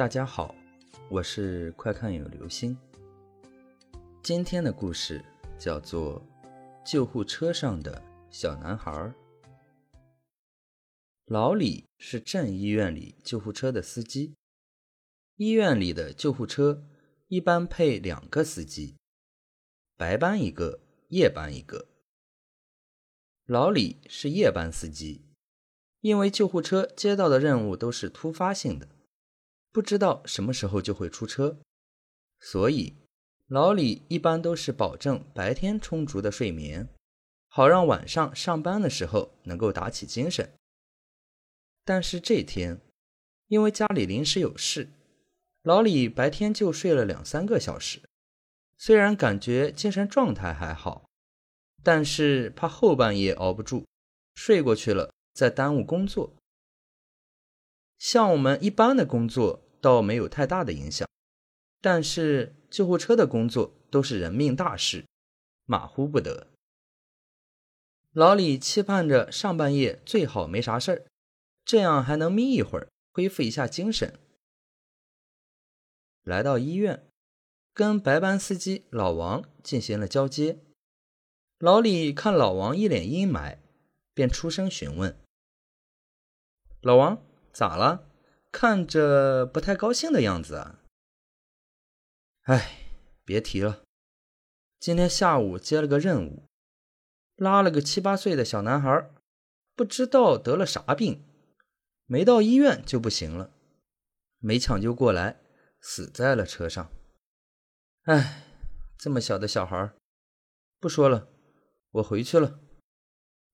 大家好，我是快看有流星。今天的故事叫做《救护车上的小男孩》。老李是镇医院里救护车的司机。医院里的救护车一般配两个司机，白班一个，夜班一个。老李是夜班司机，因为救护车接到的任务都是突发性的。不知道什么时候就会出车，所以老李一般都是保证白天充足的睡眠，好让晚上上班的时候能够打起精神。但是这天，因为家里临时有事，老李白天就睡了两三个小时。虽然感觉精神状态还好，但是怕后半夜熬不住，睡过去了再耽误工作。像我们一般的工作倒没有太大的影响，但是救护车的工作都是人命大事，马虎不得。老李期盼着上半夜最好没啥事儿，这样还能眯一会儿，恢复一下精神。来到医院，跟白班司机老王进行了交接。老李看老王一脸阴霾，便出声询问：“老王。”咋了？看着不太高兴的样子啊！哎，别提了，今天下午接了个任务，拉了个七八岁的小男孩，不知道得了啥病，没到医院就不行了，没抢救过来，死在了车上。哎，这么小的小孩，不说了，我回去了。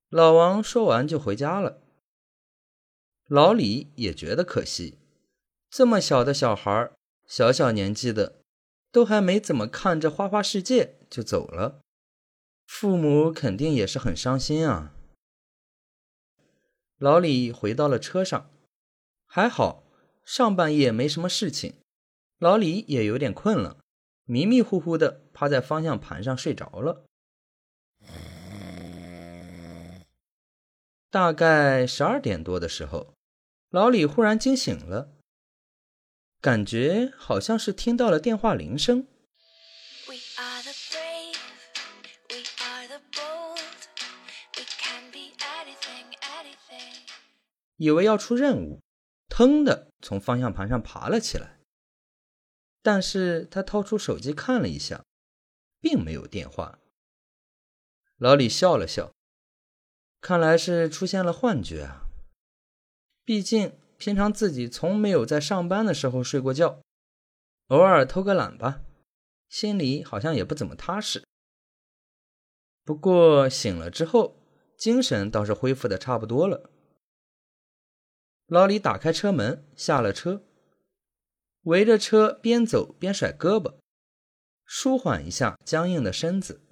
老王说完就回家了。老李也觉得可惜，这么小的小孩，小小年纪的，都还没怎么看这花花世界就走了，父母肯定也是很伤心啊。老李回到了车上，还好上半夜没什么事情，老李也有点困了，迷迷糊糊的趴在方向盘上睡着了。大概十二点多的时候。老李忽然惊醒了，感觉好像是听到了电话铃声，以为要出任务，腾的从方向盘上爬了起来。但是他掏出手机看了一下，并没有电话。老李笑了笑，看来是出现了幻觉啊。毕竟，平常自己从没有在上班的时候睡过觉，偶尔偷个懒吧，心里好像也不怎么踏实。不过醒了之后，精神倒是恢复的差不多了。老李打开车门，下了车，围着车边走边甩胳膊，舒缓一下僵硬的身子。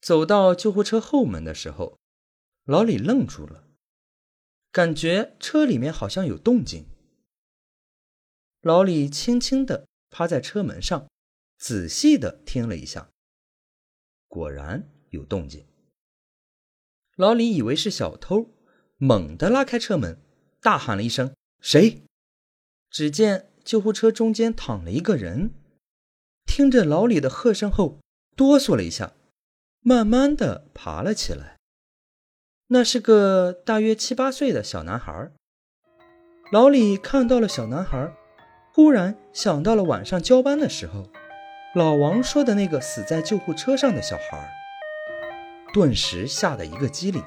走到救护车后门的时候，老李愣住了。感觉车里面好像有动静，老李轻轻地趴在车门上，仔细地听了一下，果然有动静。老李以为是小偷，猛地拉开车门，大喊了一声：“谁？”只见救护车中间躺了一个人，听着老李的喝声后，哆嗦了一下，慢慢的爬了起来。那是个大约七八岁的小男孩。老李看到了小男孩，忽然想到了晚上交班的时候，老王说的那个死在救护车上的小孩，顿时吓得一个机灵。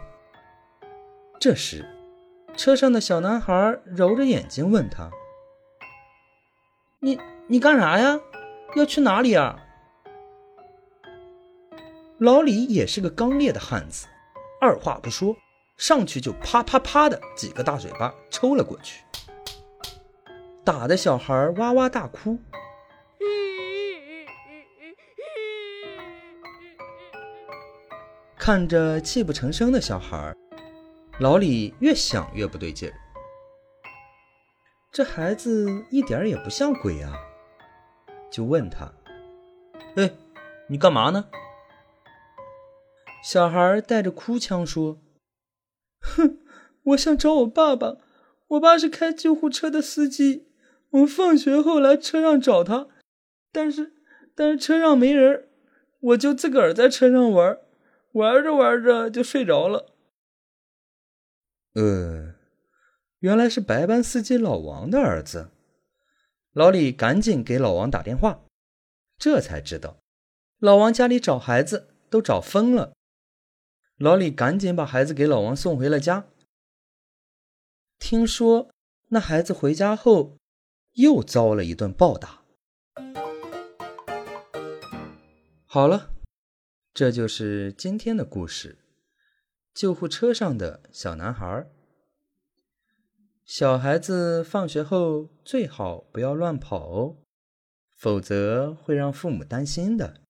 这时，车上的小男孩揉着眼睛问他：“你你干啥呀？要去哪里啊？”老李也是个刚烈的汉子。二话不说，上去就啪啪啪的几个大嘴巴抽了过去，打的小孩哇哇大哭。看着泣不成声的小孩，老李越想越不对劲儿。这孩子一点也不像鬼啊！就问他：“哎，你干嘛呢？”小孩带着哭腔说：“哼，我想找我爸爸。我爸是开救护车的司机，我放学后来车上找他，但是但是车上没人，我就自个儿在车上玩，玩着玩着就睡着了。呃，原来是白班司机老王的儿子。老李赶紧给老王打电话，这才知道老王家里找孩子都找疯了。老李赶紧把孩子给老王送回了家。听说那孩子回家后又遭了一顿暴打。好了，这就是今天的故事。救护车上的小男孩。小孩子放学后最好不要乱跑哦，否则会让父母担心的。